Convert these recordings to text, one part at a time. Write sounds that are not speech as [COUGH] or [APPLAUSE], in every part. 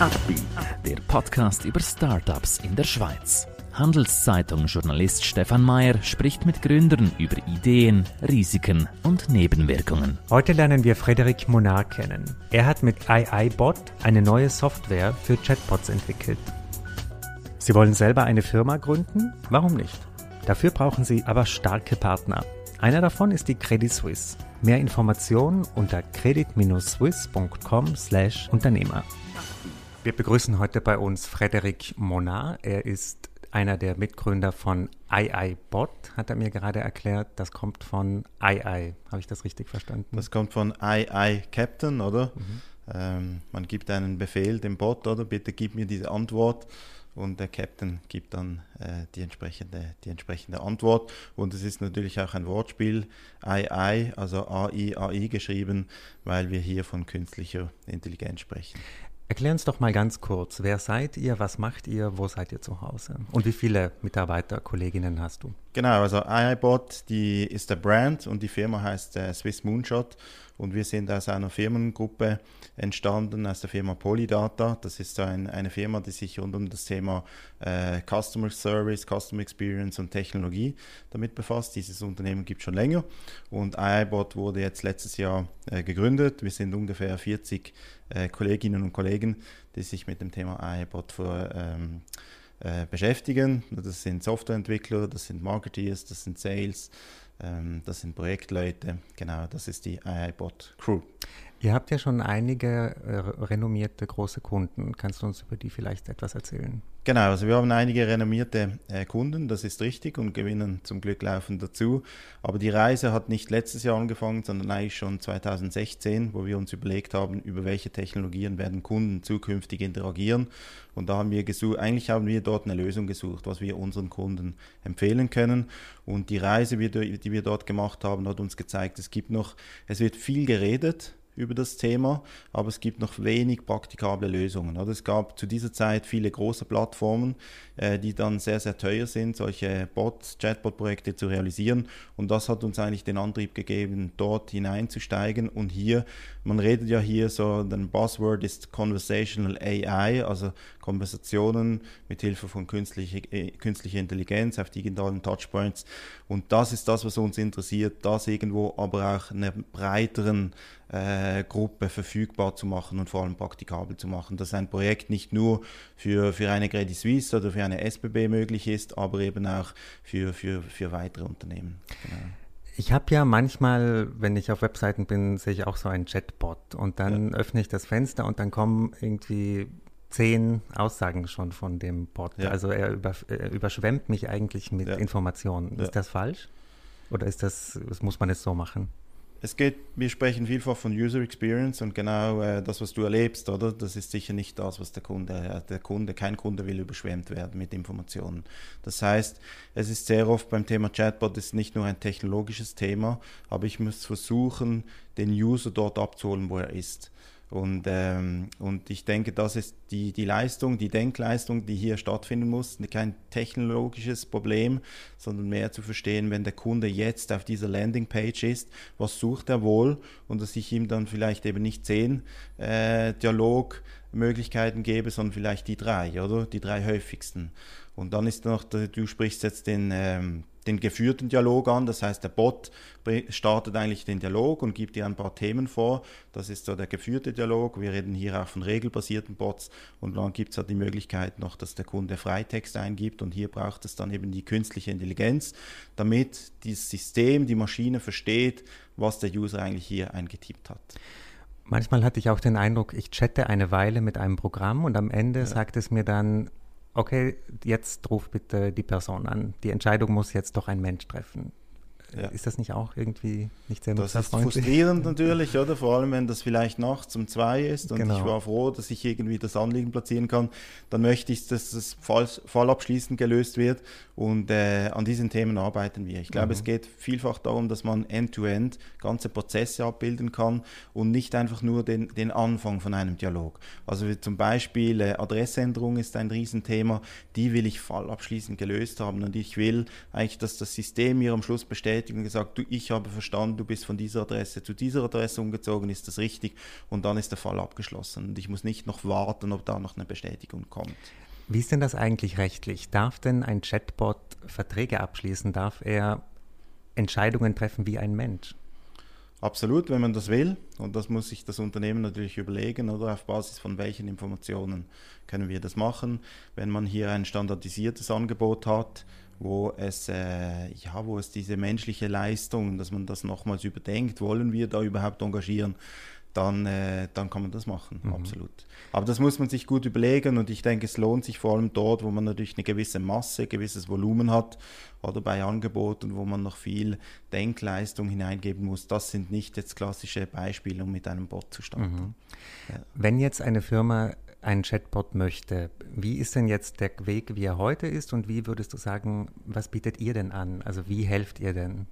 Upbeat, der Podcast über Startups in der Schweiz. Handelszeitung-Journalist Stefan Mayer spricht mit Gründern über Ideen, Risiken und Nebenwirkungen. Heute lernen wir Frederik Monar kennen. Er hat mit iiBot eine neue Software für Chatbots entwickelt. Sie wollen selber eine Firma gründen? Warum nicht? Dafür brauchen Sie aber starke Partner. Einer davon ist die Credit Suisse. Mehr Informationen unter credit-swiss.com/Unternehmer. Wir begrüßen heute bei uns Frederik Monar. Er ist einer der Mitgründer von iiBot, hat er mir gerade erklärt. Das kommt von II. Habe ich das richtig verstanden? Das kommt von II Captain, oder? Mhm. Ähm, man gibt einen Befehl dem Bot, oder? Bitte gib mir diese Antwort und der Captain gibt dann äh, die, entsprechende, die entsprechende Antwort. Und es ist natürlich auch ein Wortspiel, AI, also AI, AI geschrieben, weil wir hier von künstlicher Intelligenz sprechen. Erklär uns doch mal ganz kurz, wer seid ihr, was macht ihr, wo seid ihr zu Hause und wie viele Mitarbeiter, Kolleginnen hast du? Genau, also iiBot, die ist der Brand und die Firma heißt äh, Swiss Moonshot und wir sind aus einer Firmengruppe entstanden, aus der Firma Polydata. Das ist ein, eine Firma, die sich rund um das Thema äh, Customer Service, Customer Experience und Technologie damit befasst. Dieses Unternehmen gibt es schon länger und iiBot wurde jetzt letztes Jahr äh, gegründet. Wir sind ungefähr 40 äh, Kolleginnen und Kollegen, die sich mit dem Thema iiBot für ähm, äh, beschäftigen. Das sind Softwareentwickler, das sind Marketeers, das sind Sales, das sind Projektleute. Genau, das ist die iiBot Crew. Ihr habt ja schon einige äh, renommierte große Kunden. Kannst du uns über die vielleicht etwas erzählen? Genau, also wir haben einige renommierte äh, Kunden, das ist richtig und gewinnen zum Glück laufend dazu. Aber die Reise hat nicht letztes Jahr angefangen, sondern eigentlich schon 2016, wo wir uns überlegt haben, über welche Technologien werden Kunden zukünftig interagieren. Und da haben wir gesucht, eigentlich haben wir dort eine Lösung gesucht, was wir unseren Kunden empfehlen können. Und die Reise, die wir dort gemacht haben, hat uns gezeigt, es gibt noch, es wird viel geredet, über das Thema, aber es gibt noch wenig praktikable Lösungen. Es gab zu dieser Zeit viele große Plattformen, äh, die dann sehr, sehr teuer sind, solche Bots, Chatbot-Projekte zu realisieren. Und das hat uns eigentlich den Antrieb gegeben, dort hineinzusteigen. Und hier, man redet ja hier so, ein Buzzword ist Conversational AI, also Konversationen mit Hilfe von künstlicher, äh, künstlicher Intelligenz auf digitalen Touchpoints. Und das ist das, was uns interessiert, das irgendwo aber auch einer breiteren äh, Gruppe verfügbar zu machen und vor allem praktikabel zu machen. Dass ein Projekt nicht nur für, für eine Credit Suisse oder für eine SBB möglich ist, aber eben auch für, für, für weitere Unternehmen. Genau. Ich habe ja manchmal, wenn ich auf Webseiten bin, sehe ich auch so einen Chatbot und dann ja. öffne ich das Fenster und dann kommen irgendwie zehn Aussagen schon von dem Bot. Ja. Also er, über, er, überschwemmt mich eigentlich mit ja. Informationen. Ist das falsch? Oder ist das, muss man es so machen? Es geht, wir sprechen vielfach von User Experience und genau äh, das, was du erlebst, oder? Das ist sicher nicht das, was der Kunde, äh, der Kunde, kein Kunde will überschwemmt werden mit Informationen. Das heißt, es ist sehr oft beim Thema Chatbot ist nicht nur ein technologisches Thema, aber ich muss versuchen, den User dort abzuholen, wo er ist. Und, ähm, und ich denke, das ist die, die Leistung, die Denkleistung, die hier stattfinden muss. Kein technologisches Problem, sondern mehr zu verstehen, wenn der Kunde jetzt auf dieser Landingpage ist, was sucht er wohl und dass ich ihm dann vielleicht eben nicht zehn äh, Dialogmöglichkeiten gebe, sondern vielleicht die drei, oder? Die drei häufigsten. Und dann ist noch, du sprichst jetzt den, ähm, den geführten Dialog an. Das heißt, der Bot startet eigentlich den Dialog und gibt dir ein paar Themen vor. Das ist so der geführte Dialog. Wir reden hier auch von regelbasierten Bots. Und dann gibt es halt die Möglichkeit noch, dass der Kunde Freitext eingibt. Und hier braucht es dann eben die künstliche Intelligenz, damit das System, die Maschine versteht, was der User eigentlich hier eingetippt hat. Manchmal hatte ich auch den Eindruck, ich chatte eine Weile mit einem Programm und am Ende ja. sagt es mir dann, okay, jetzt ruf bitte die Person an. Die Entscheidung muss jetzt doch ein Mensch treffen. Ja. Ist das nicht auch irgendwie nicht sehr Das ist frustrierend [LAUGHS] natürlich, oder? Vor allem, wenn das vielleicht nachts um zwei ist und genau. ich war froh, dass ich irgendwie das Anliegen platzieren kann, dann möchte ich, dass das Fall, fallabschließend gelöst wird und äh, an diesen Themen arbeiten wir. Ich glaube, mhm. es geht vielfach darum, dass man end-to-end -end ganze Prozesse abbilden kann und nicht einfach nur den, den Anfang von einem Dialog. Also zum Beispiel äh, Adressänderung ist ein Riesenthema, die will ich fallabschließend gelöst haben und ich will eigentlich, dass das System mir am Schluss bestätigt, bestätigt und gesagt, du, ich habe verstanden, du bist von dieser Adresse zu dieser Adresse umgezogen, ist das richtig? Und dann ist der Fall abgeschlossen. Und ich muss nicht noch warten, ob da noch eine Bestätigung kommt. Wie ist denn das eigentlich rechtlich? Darf denn ein Chatbot Verträge abschließen? Darf er Entscheidungen treffen wie ein Mensch? Absolut, wenn man das will. Und das muss sich das Unternehmen natürlich überlegen, oder auf Basis von welchen Informationen können wir das machen. Wenn man hier ein standardisiertes Angebot hat, wo es, äh, ja, wo es diese menschliche Leistung, dass man das nochmals überdenkt, wollen wir da überhaupt engagieren, dann, äh, dann kann man das machen, mhm. absolut. Aber das muss man sich gut überlegen und ich denke, es lohnt sich vor allem dort, wo man natürlich eine gewisse Masse, gewisses Volumen hat oder bei Angeboten, wo man noch viel Denkleistung hineingeben muss. Das sind nicht jetzt klassische Beispiele, um mit einem Bot zu starten. Mhm. Ja. Wenn jetzt eine Firma einen Chatbot möchte, wie ist denn jetzt der Weg, wie er heute ist und wie würdest du sagen, was bietet ihr denn an? Also wie helft ihr denn?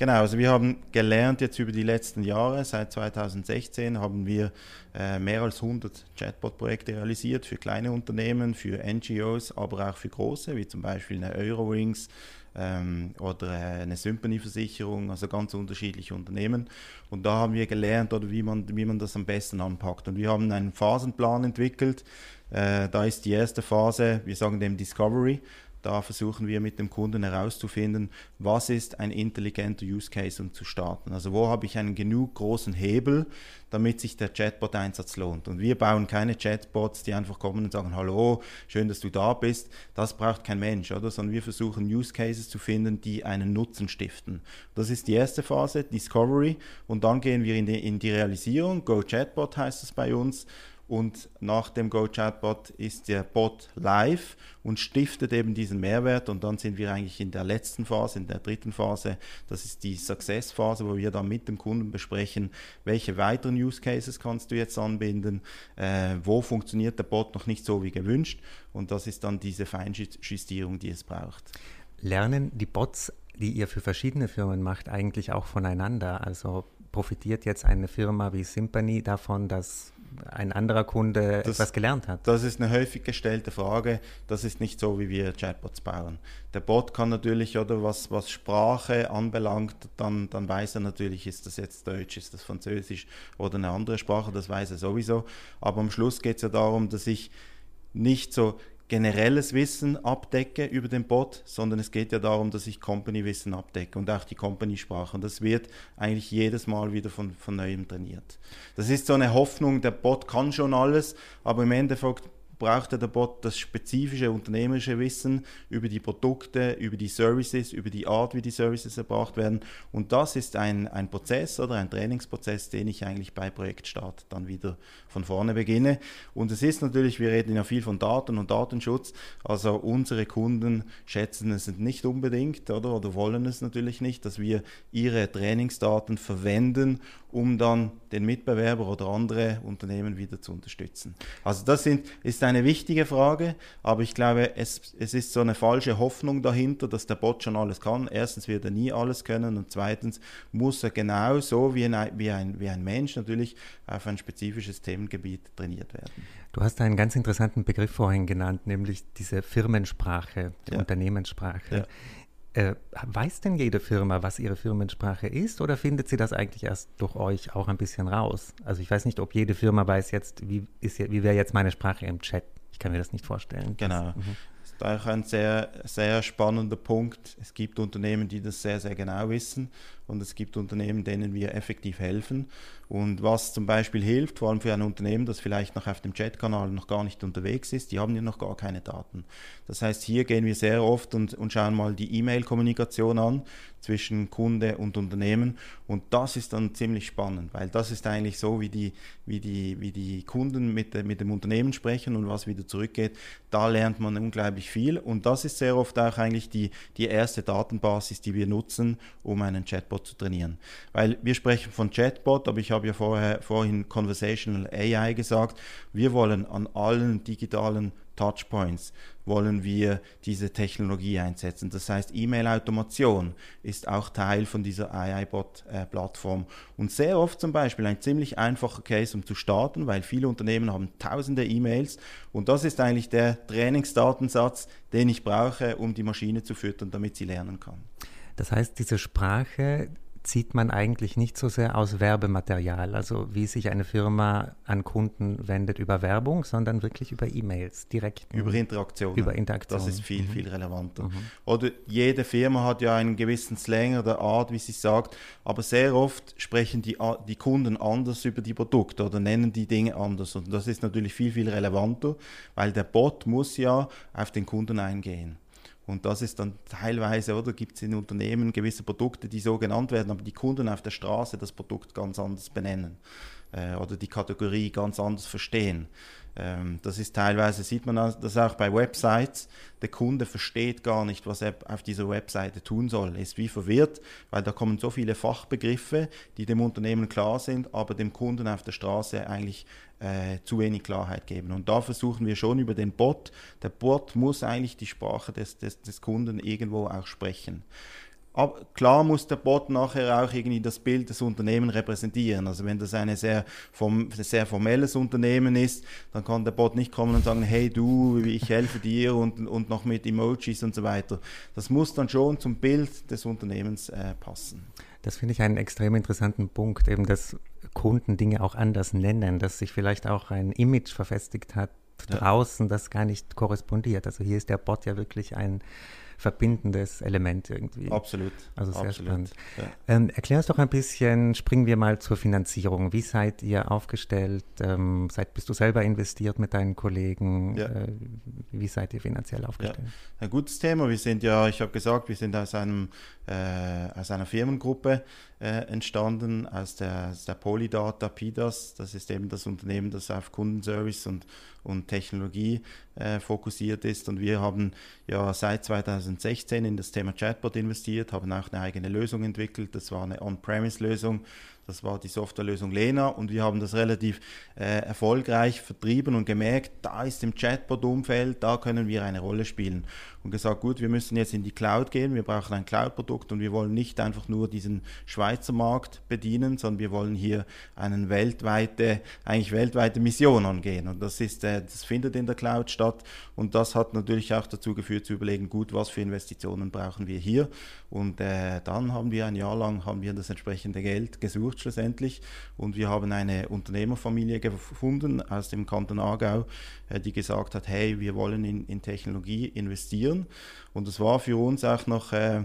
Genau, also wir haben gelernt jetzt über die letzten Jahre, seit 2016 haben wir äh, mehr als 100 Chatbot-Projekte realisiert für kleine Unternehmen, für NGOs, aber auch für große, wie zum Beispiel eine Eurowings ähm, oder äh, eine Symphony-Versicherung, also ganz unterschiedliche Unternehmen. Und da haben wir gelernt, oder wie man, wie man das am besten anpackt. Und wir haben einen Phasenplan entwickelt. Äh, da ist die erste Phase, wir sagen dem Discovery. Da versuchen wir mit dem Kunden herauszufinden, was ist ein intelligenter Use Case, um zu starten. Also wo habe ich einen genug großen Hebel, damit sich der Chatbot-Einsatz lohnt. Und wir bauen keine Chatbots, die einfach kommen und sagen, hallo, schön, dass du da bist. Das braucht kein Mensch, oder? Sondern wir versuchen Use Cases zu finden, die einen Nutzen stiften. Das ist die erste Phase, Discovery. Und dann gehen wir in die, in die Realisierung. Go Chatbot heißt es bei uns und nach dem Go-Chatbot ist der Bot live und stiftet eben diesen Mehrwert und dann sind wir eigentlich in der letzten Phase, in der dritten Phase, das ist die Success-Phase, wo wir dann mit dem Kunden besprechen, welche weiteren Use Cases kannst du jetzt anbinden, äh, wo funktioniert der Bot noch nicht so wie gewünscht und das ist dann diese Feinjustierung, die es braucht. Lernen die Bots, die ihr für verschiedene Firmen macht, eigentlich auch voneinander? Also profitiert jetzt eine Firma wie Symphony davon, dass ein anderer Kunde das, etwas gelernt hat? Das ist eine häufig gestellte Frage. Das ist nicht so, wie wir Chatbots bauen. Der Bot kann natürlich, oder was, was Sprache anbelangt, dann, dann weiß er natürlich, ist das jetzt Deutsch, ist das Französisch oder eine andere Sprache, das weiß er sowieso. Aber am Schluss geht es ja darum, dass ich nicht so generelles Wissen abdecke über den Bot, sondern es geht ja darum, dass ich Company-Wissen abdecke und auch die Company-Sprache. Und das wird eigentlich jedes Mal wieder von, von neuem trainiert. Das ist so eine Hoffnung, der Bot kann schon alles, aber im Endeffekt brauchte der Bot das spezifische unternehmerische Wissen über die Produkte, über die Services, über die Art, wie die Services erbracht werden. Und das ist ein, ein Prozess oder ein Trainingsprozess, den ich eigentlich bei Projektstart dann wieder von vorne beginne. Und es ist natürlich, wir reden ja viel von Daten und Datenschutz, also unsere Kunden schätzen es nicht unbedingt oder, oder wollen es natürlich nicht, dass wir ihre Trainingsdaten verwenden, um dann den Mitbewerber oder andere Unternehmen wieder zu unterstützen. Also das sind, ist eine wichtige Frage, aber ich glaube, es, es ist so eine falsche Hoffnung dahinter, dass der Bot schon alles kann. Erstens wird er nie alles können und zweitens muss er genauso wie ein, wie ein, wie ein Mensch natürlich auf ein spezifisches Themengebiet trainiert werden. Du hast einen ganz interessanten Begriff vorhin genannt, nämlich diese Firmensprache, die ja. Unternehmenssprache. Ja. Äh, weiß denn jede Firma, was ihre Firmensprache ist, oder findet sie das eigentlich erst durch euch auch ein bisschen raus? Also ich weiß nicht, ob jede Firma weiß jetzt, wie, wie wäre jetzt meine Sprache im Chat. Ich kann mir das nicht vorstellen. Genau. Das, mhm. das ist auch ein sehr, sehr spannender Punkt. Es gibt Unternehmen, die das sehr, sehr genau wissen und es gibt Unternehmen, denen wir effektiv helfen. Und was zum Beispiel hilft, vor allem für ein Unternehmen, das vielleicht noch auf dem Chatkanal noch gar nicht unterwegs ist, die haben ja noch gar keine Daten. Das heißt, hier gehen wir sehr oft und, und schauen mal die E-Mail-Kommunikation an zwischen Kunde und Unternehmen. Und das ist dann ziemlich spannend, weil das ist eigentlich so, wie die, wie die, wie die Kunden mit, mit dem Unternehmen sprechen und was wieder zurückgeht. Da lernt man unglaublich viel. Und das ist sehr oft auch eigentlich die, die erste Datenbasis, die wir nutzen, um einen Chatbot zu trainieren. Weil wir sprechen von Chatbot, aber ich habe ja vorher, vorhin Conversational AI gesagt. Wir wollen an allen digitalen Touchpoints wollen wir diese Technologie einsetzen. Das heißt, E-Mail-Automation ist auch Teil von dieser AI-Bot-Plattform. Und sehr oft zum Beispiel ein ziemlich einfacher Case, um zu starten, weil viele Unternehmen haben tausende E-Mails und das ist eigentlich der Trainingsdatensatz, den ich brauche, um die Maschine zu füttern, damit sie lernen kann. Das heißt, diese Sprache zieht man eigentlich nicht so sehr aus Werbematerial, also wie sich eine Firma an Kunden wendet über Werbung, sondern wirklich über E-Mails, direkt. Über Interaktion. Über Interaktion. Das ist viel, mhm. viel relevanter. Mhm. Oder jede Firma hat ja einen gewissen Slang oder Art, wie sie sagt, aber sehr oft sprechen die, die Kunden anders über die Produkte oder nennen die Dinge anders. Und das ist natürlich viel, viel relevanter, weil der Bot muss ja auf den Kunden eingehen. Und das ist dann teilweise, oder gibt es in Unternehmen gewisse Produkte, die so genannt werden, aber die Kunden auf der Straße das Produkt ganz anders benennen äh, oder die Kategorie ganz anders verstehen. Ähm, das ist teilweise, sieht man das auch bei Websites, der Kunde versteht gar nicht, was er auf dieser Webseite tun soll. Ist wie verwirrt, weil da kommen so viele Fachbegriffe, die dem Unternehmen klar sind, aber dem Kunden auf der Straße eigentlich äh, zu wenig Klarheit geben. Und da versuchen wir schon über den Bot, der Bot muss eigentlich die Sprache des, des, des Kunden irgendwo auch sprechen. Aber klar muss der Bot nachher auch irgendwie das Bild des Unternehmens repräsentieren. Also wenn das ein sehr, form, sehr formelles Unternehmen ist, dann kann der Bot nicht kommen und sagen, hey du, ich helfe dir und, und noch mit Emojis und so weiter. Das muss dann schon zum Bild des Unternehmens äh, passen. Das finde ich einen extrem interessanten Punkt, eben dass Kunden Dinge auch anders nennen, dass sich vielleicht auch ein Image verfestigt hat draußen, ja. das gar nicht korrespondiert. Also hier ist der Bot ja wirklich ein verbindendes Element irgendwie. Absolut. Also sehr Absolut. spannend. Ja. Ähm, erklär uns doch ein bisschen, springen wir mal zur Finanzierung. Wie seid ihr aufgestellt? Ähm, seid, bist du selber investiert mit deinen Kollegen? Ja. Äh, wie seid ihr finanziell aufgestellt? Ja. Ein gutes Thema. Wir sind ja, ich habe gesagt, wir sind aus, einem, äh, aus einer Firmengruppe äh, entstanden, aus der, der Polydata PIDAS. Das ist eben das Unternehmen, das auf Kundenservice und und Technologie äh, fokussiert ist. Und wir haben ja seit 2016 in das Thema Chatbot investiert, haben auch eine eigene Lösung entwickelt. Das war eine On-Premise-Lösung, das war die Softwarelösung Lena und wir haben das relativ äh, erfolgreich vertrieben und gemerkt, da ist im Chatbot-Umfeld, da können wir eine Rolle spielen. Und gesagt, gut, wir müssen jetzt in die Cloud gehen, wir brauchen ein Cloud-Produkt und wir wollen nicht einfach nur diesen Schweizer Markt bedienen, sondern wir wollen hier eine weltweite, eigentlich weltweite Mission angehen. Und das ist, äh, das findet in der Cloud statt und das hat natürlich auch dazu geführt zu überlegen, gut, was für Investitionen brauchen wir hier. Und äh, dann haben wir ein Jahr lang haben wir das entsprechende Geld gesucht schlussendlich. Und wir haben eine Unternehmerfamilie gefunden aus dem Kanton Aargau, äh, die gesagt hat, hey, wir wollen in, in Technologie investieren. Und es war für uns auch noch äh,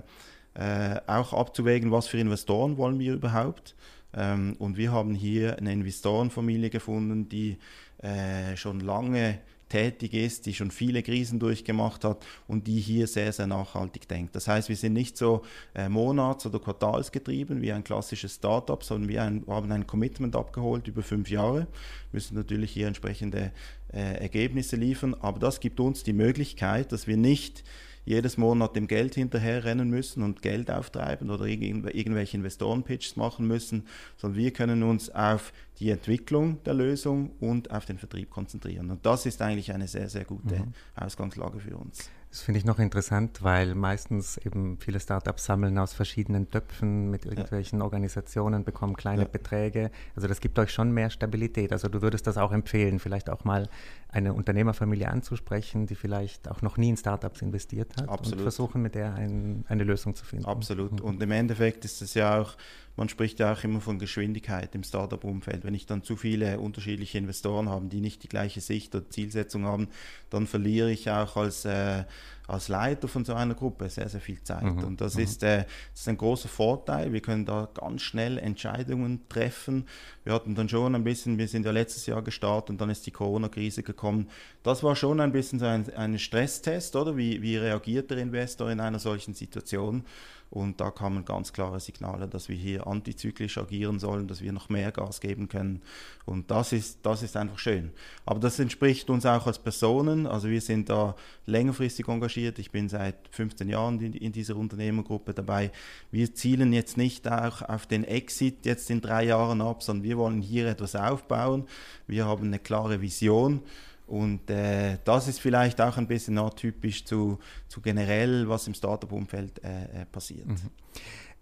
äh, auch abzuwägen, was für Investoren wollen wir überhaupt. Ähm, und wir haben hier eine Investorenfamilie gefunden, die äh, schon lange tätig ist, die schon viele Krisen durchgemacht hat und die hier sehr, sehr nachhaltig denkt. Das heißt, wir sind nicht so äh, monats- oder quartalsgetrieben wie ein klassisches Startup, sondern wir ein, haben ein Commitment abgeholt über fünf Jahre, müssen natürlich hier entsprechende äh, Ergebnisse liefern, aber das gibt uns die Möglichkeit, dass wir nicht jedes Monat dem Geld hinterherrennen müssen und Geld auftreiben oder irgendwelche Investoren-Pitches machen müssen, sondern wir können uns auf die Entwicklung der Lösung und auf den Vertrieb konzentrieren. Und das ist eigentlich eine sehr, sehr gute mhm. Ausgangslage für uns. Das finde ich noch interessant, weil meistens eben viele Startups sammeln aus verschiedenen Töpfen mit irgendwelchen ja. Organisationen, bekommen kleine ja. Beträge. Also das gibt euch schon mehr Stabilität. Also du würdest das auch empfehlen, vielleicht auch mal eine Unternehmerfamilie anzusprechen, die vielleicht auch noch nie in Startups investiert hat Absolut. und versuchen mit der ein, eine Lösung zu finden. Absolut. Mhm. Und im Endeffekt ist es ja auch man spricht ja auch immer von Geschwindigkeit im Startup-Umfeld. Wenn ich dann zu viele unterschiedliche Investoren habe, die nicht die gleiche Sicht oder Zielsetzung haben, dann verliere ich auch als, äh, als Leiter von so einer Gruppe sehr, sehr viel Zeit. Mhm. Und das, mhm. ist, äh, das ist ein großer Vorteil. Wir können da ganz schnell Entscheidungen treffen. Wir hatten dann schon ein bisschen, wir sind ja letztes Jahr gestartet und dann ist die Corona-Krise gekommen. Das war schon ein bisschen so ein, ein Stresstest, oder? Wie, wie reagiert der Investor in einer solchen Situation? Und da kamen ganz klare Signale, dass wir hier antizyklisch agieren sollen, dass wir noch mehr Gas geben können. Und das ist, das ist einfach schön. Aber das entspricht uns auch als Personen. Also wir sind da längerfristig engagiert. Ich bin seit 15 Jahren in, in dieser Unternehmergruppe dabei. Wir zielen jetzt nicht auch auf den Exit jetzt in drei Jahren ab, sondern wir wollen hier etwas aufbauen. Wir haben eine klare Vision. Und äh, das ist vielleicht auch ein bisschen atypisch zu, zu generell, was im Startup-Umfeld äh, äh passiert. Mhm.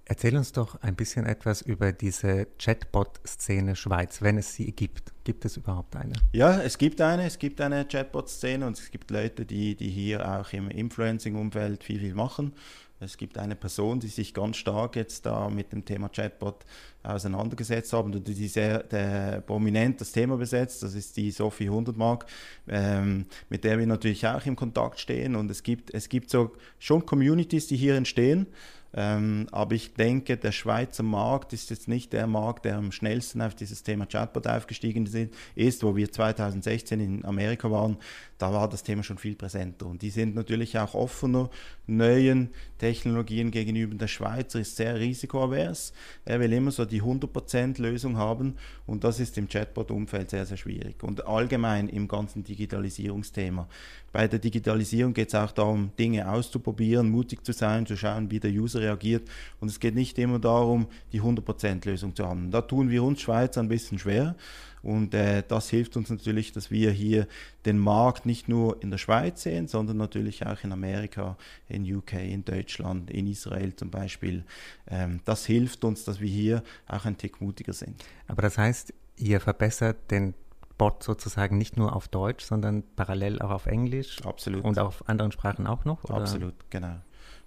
Erzähl uns doch ein bisschen etwas über diese Chatbot-Szene Schweiz, wenn es sie gibt. Gibt es überhaupt eine? Ja, es gibt eine. Es gibt eine Chatbot-Szene und es gibt Leute, die, die hier auch im Influencing-Umfeld viel, viel machen. Es gibt eine Person, die sich ganz stark jetzt da mit dem Thema Chatbot auseinandergesetzt haben und die sehr der prominent das Thema besetzt. Das ist die Sophie Hundertmark, ähm, mit der wir natürlich auch im Kontakt stehen. Und es gibt, es gibt so schon Communities, die hier entstehen. Ähm, aber ich denke, der Schweizer Markt ist jetzt nicht der Markt, der am schnellsten auf dieses Thema Chatbot aufgestiegen ist, wo wir 2016 in Amerika waren. Da war das Thema schon viel präsenter. Und die sind natürlich auch offener neuen Technologien gegenüber. Der Schweizer ist sehr risikoavers. Er will immer so die 100% Lösung haben. Und das ist im Chatbot-Umfeld sehr, sehr schwierig. Und allgemein im ganzen Digitalisierungsthema. Bei der Digitalisierung geht es auch darum, Dinge auszuprobieren, mutig zu sein, zu schauen, wie der User reagiert. Und es geht nicht immer darum, die 100% Lösung zu haben. Da tun wir uns Schweizer ein bisschen schwer. Und äh, das hilft uns natürlich, dass wir hier den Markt nicht nur in der Schweiz sehen, sondern natürlich auch in Amerika, in UK, in Deutschland, in Israel zum Beispiel. Ähm, das hilft uns, dass wir hier auch ein Tick mutiger sind. Aber das heißt, ihr verbessert den Bot sozusagen nicht nur auf Deutsch, sondern parallel auch auf Englisch. Absolut. Und auf anderen Sprachen auch noch? Oder? Absolut, genau.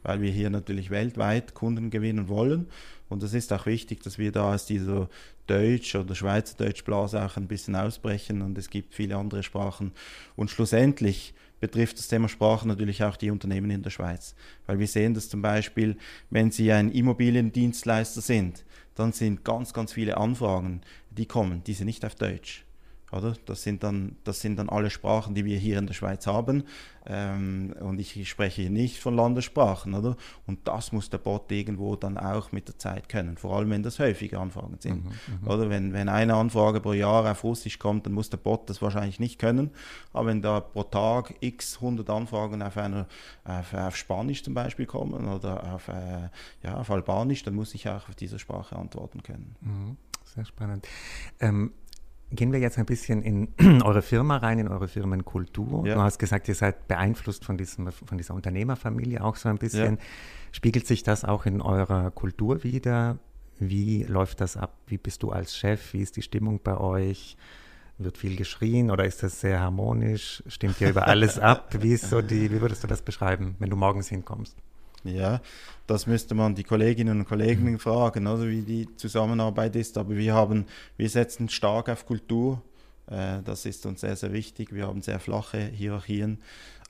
Weil wir hier natürlich weltweit Kunden gewinnen wollen. Und es ist auch wichtig, dass wir da aus dieser Deutsch- oder Schweizerdeutsch-Blase auch ein bisschen ausbrechen. Und es gibt viele andere Sprachen. Und schlussendlich betrifft das Thema Sprache natürlich auch die Unternehmen in der Schweiz. Weil wir sehen dass zum Beispiel, wenn Sie ein Immobiliendienstleister sind, dann sind ganz, ganz viele Anfragen, die kommen, die sind nicht auf Deutsch. Oder? Das, sind dann, das sind dann alle Sprachen, die wir hier in der Schweiz haben. Ähm, und ich spreche hier nicht von Landessprachen. Oder? Und das muss der Bot irgendwo dann auch mit der Zeit können. Vor allem, wenn das häufige Anfragen sind. Mhm, mhm, oder wenn, wenn eine Anfrage pro Jahr auf Russisch kommt, dann muss der Bot das wahrscheinlich nicht können. Aber wenn da pro Tag x 100 Anfragen auf, einer, auf, auf Spanisch zum Beispiel kommen oder auf, äh, ja, auf Albanisch, dann muss ich auch auf diese Sprache antworten können. Mhm, sehr spannend. Ähm, Gehen wir jetzt ein bisschen in [CLEARS THROAT] eure Firma rein, in eure Firmenkultur. Ja. Du hast gesagt, ihr seid beeinflusst von, diesem, von dieser Unternehmerfamilie auch so ein bisschen. Ja. Spiegelt sich das auch in eurer Kultur wieder? Wie läuft das ab? Wie bist du als Chef? Wie ist die Stimmung bei euch? Wird viel geschrien oder ist das sehr harmonisch? Stimmt ihr über alles [LAUGHS] ab? Wie, ist so die, wie würdest du das beschreiben, wenn du morgens hinkommst? Ja, das müsste man die Kolleginnen und Kollegen mhm. fragen, also wie die Zusammenarbeit ist. Aber wir haben, wir setzen stark auf Kultur. Äh, das ist uns sehr, sehr wichtig. Wir haben sehr flache Hierarchien,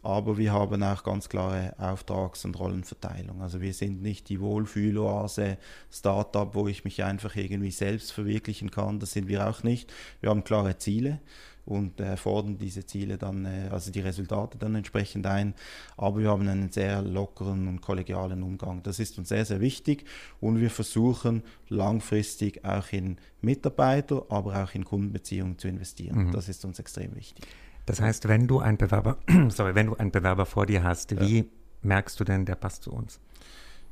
aber wir haben auch ganz klare Auftrags- und Rollenverteilung. Also wir sind nicht die Wohlfühloase Startup, wo ich mich einfach irgendwie selbst verwirklichen kann. Das sind wir auch nicht. Wir haben klare Ziele und äh, fordern diese Ziele dann, äh, also die Resultate dann entsprechend ein. Aber wir haben einen sehr lockeren und kollegialen Umgang. Das ist uns sehr, sehr wichtig und wir versuchen langfristig auch in Mitarbeiter, aber auch in Kundenbeziehungen zu investieren. Mhm. Das ist uns extrem wichtig. Das heißt, wenn du einen Bewerber, [CLEARS THROAT] sorry, wenn du einen Bewerber vor dir hast, ja. wie merkst du denn, der passt zu uns?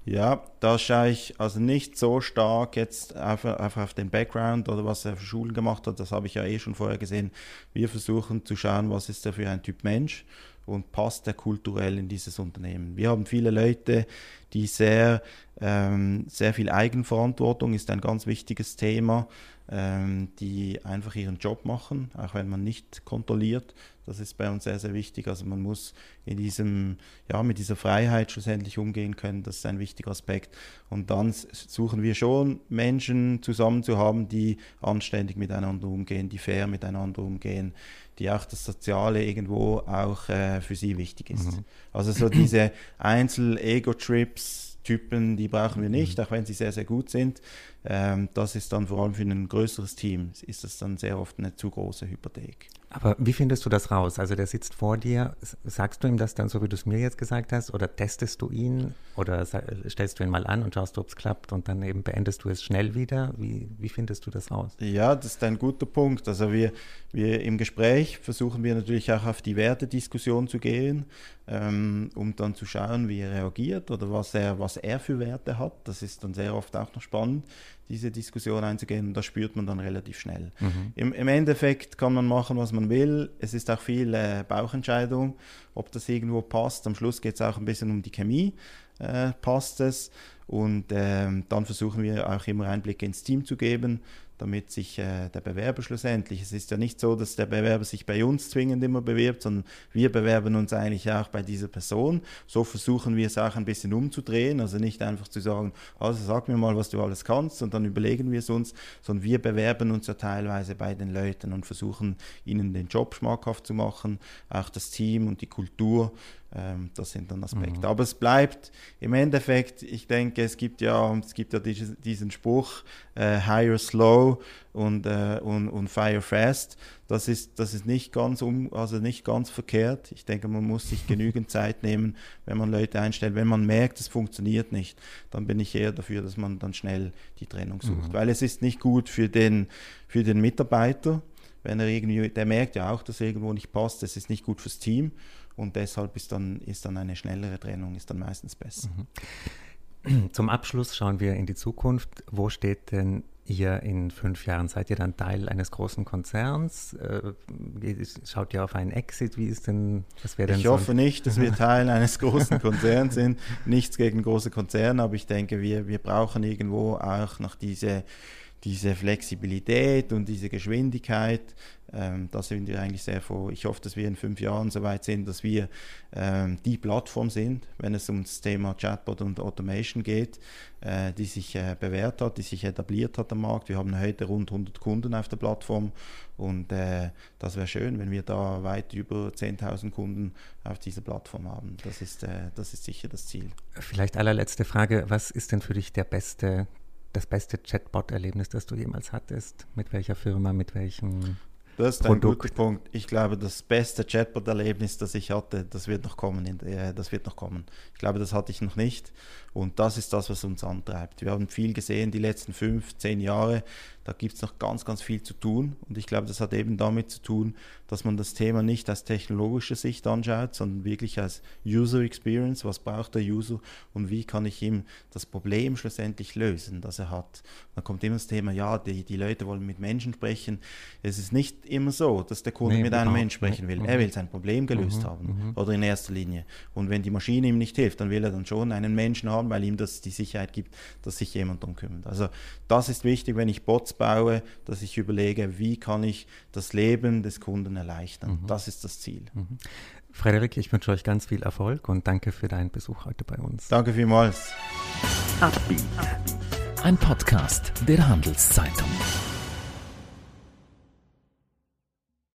Ja, da schaue ich also nicht so stark jetzt einfach auf, auf, den Background oder was er für Schulen gemacht hat. Das habe ich ja eh schon vorher gesehen. Wir versuchen zu schauen, was ist er für ein Typ Mensch und passt er kulturell in dieses Unternehmen. Wir haben viele Leute, die sehr, ähm, sehr viel Eigenverantwortung ist ein ganz wichtiges Thema ähm, die einfach ihren Job machen, auch wenn man nicht kontrolliert. Das ist bei uns sehr, sehr wichtig. Also man muss in diesem, ja, mit dieser Freiheit schlussendlich umgehen können. Das ist ein wichtiger Aspekt. Und dann suchen wir schon Menschen zusammen zu haben, die anständig miteinander umgehen, die fair miteinander umgehen, die auch das Soziale irgendwo auch äh, für sie wichtig ist. Mhm. Also so [CLEARS THROAT] diese Einzel-Ego-Trips, Typen, die brauchen wir nicht, auch wenn sie sehr, sehr gut sind. Ähm, das ist dann vor allem für ein größeres Team, ist das dann sehr oft eine zu große Hypothek. Aber wie findest du das raus? Also der sitzt vor dir, sagst du ihm das dann so, wie du es mir jetzt gesagt hast, oder testest du ihn oder stellst du ihn mal an und schaust, ob es klappt und dann eben beendest du es schnell wieder? Wie, wie findest du das raus? Ja, das ist ein guter Punkt. Also wir, wir im Gespräch versuchen wir natürlich auch auf die Wertediskussion zu gehen, ähm, um dann zu schauen, wie er reagiert oder was er, was er für Werte hat. Das ist dann sehr oft auch noch spannend diese Diskussion einzugehen. Und das spürt man dann relativ schnell. Mhm. Im, Im, Endeffekt kann man machen, was man will. Es ist auch viel äh, Bauchentscheidung, ob das irgendwo passt. Am Schluss geht es auch ein bisschen um die Chemie. äh, passt es. Und ähm, dann versuchen wir auch immer Einblicke ins Team zu geben damit sich äh, der Bewerber schlussendlich, es ist ja nicht so, dass der Bewerber sich bei uns zwingend immer bewirbt, sondern wir bewerben uns eigentlich auch bei dieser Person. So versuchen wir es auch ein bisschen umzudrehen, also nicht einfach zu sagen, also sag mir mal, was du alles kannst und dann überlegen wir es uns, sondern wir bewerben uns ja teilweise bei den Leuten und versuchen ihnen den Job schmackhaft zu machen, auch das Team und die Kultur das sind dann Aspekte. Mhm. Aber es bleibt im Endeffekt, ich denke, es gibt ja, es gibt ja diesen, diesen Spruch, äh, hire slow und, äh, und, und fire fast. Das ist, das ist nicht ganz um, also nicht ganz verkehrt. Ich denke, man muss sich genügend [LAUGHS] Zeit nehmen, wenn man Leute einstellt. Wenn man merkt, es funktioniert nicht, dann bin ich eher dafür, dass man dann schnell die Trennung sucht. Mhm. Weil es ist nicht gut für den, für den Mitarbeiter, wenn er irgendwie, der merkt ja auch, dass er irgendwo nicht passt, das ist nicht gut fürs Team und deshalb ist dann, ist dann eine schnellere Trennung ist dann meistens besser. Mhm. [CLEARS THROAT] Zum Abschluss schauen wir in die Zukunft. Wo steht denn ihr in fünf Jahren? Seid ihr dann Teil eines großen Konzerns? Äh, schaut ihr auf einen Exit? Wie ist denn, was wäre denn Ich hoffe nicht, dass wir [LAUGHS] Teil eines großen Konzerns sind. Nichts gegen große Konzerne, aber ich denke, wir, wir brauchen irgendwo auch noch diese diese Flexibilität und diese Geschwindigkeit, ähm, da sind wir eigentlich sehr froh. Ich hoffe, dass wir in fünf Jahren so weit sind, dass wir ähm, die Plattform sind, wenn es um das Thema Chatbot und Automation geht, äh, die sich äh, bewährt hat, die sich etabliert hat am Markt. Wir haben heute rund 100 Kunden auf der Plattform und äh, das wäre schön, wenn wir da weit über 10.000 Kunden auf dieser Plattform haben. Das ist, äh, das ist sicher das Ziel. Vielleicht allerletzte Frage, was ist denn für dich der beste das beste Chatbot-Erlebnis, das du jemals hattest? Mit welcher Firma, mit welchem das ist ein guter Punkt. Ich glaube, das beste Chatbot-Erlebnis, das ich hatte, das wird noch kommen. Äh, das wird noch kommen. Ich glaube, das hatte ich noch nicht. Und das ist das, was uns antreibt. Wir haben viel gesehen die letzten fünf, zehn Jahre. Da gibt es noch ganz, ganz viel zu tun. Und ich glaube, das hat eben damit zu tun, dass man das Thema nicht aus technologischer Sicht anschaut, sondern wirklich als User Experience. Was braucht der User und wie kann ich ihm das Problem schlussendlich lösen, das er hat. Dann kommt immer das Thema, ja, die, die Leute wollen mit Menschen sprechen. Es ist nicht immer so, dass der Kunde nee, mit einem Mensch sprechen will. Mhm. Er will sein Problem gelöst mhm. haben mhm. oder in erster Linie. Und wenn die Maschine ihm nicht hilft, dann will er dann schon einen Menschen haben, weil ihm das die Sicherheit gibt, dass sich jemand darum kümmert. Also das ist wichtig, wenn ich Bots baue, dass ich überlege, wie kann ich das Leben des Kunden erleichtern. Mhm. Das ist das Ziel. Mhm. Frederik, ich wünsche euch ganz viel Erfolg und danke für deinen Besuch heute bei uns. Danke vielmals. Ein Podcast der Handelszeitung.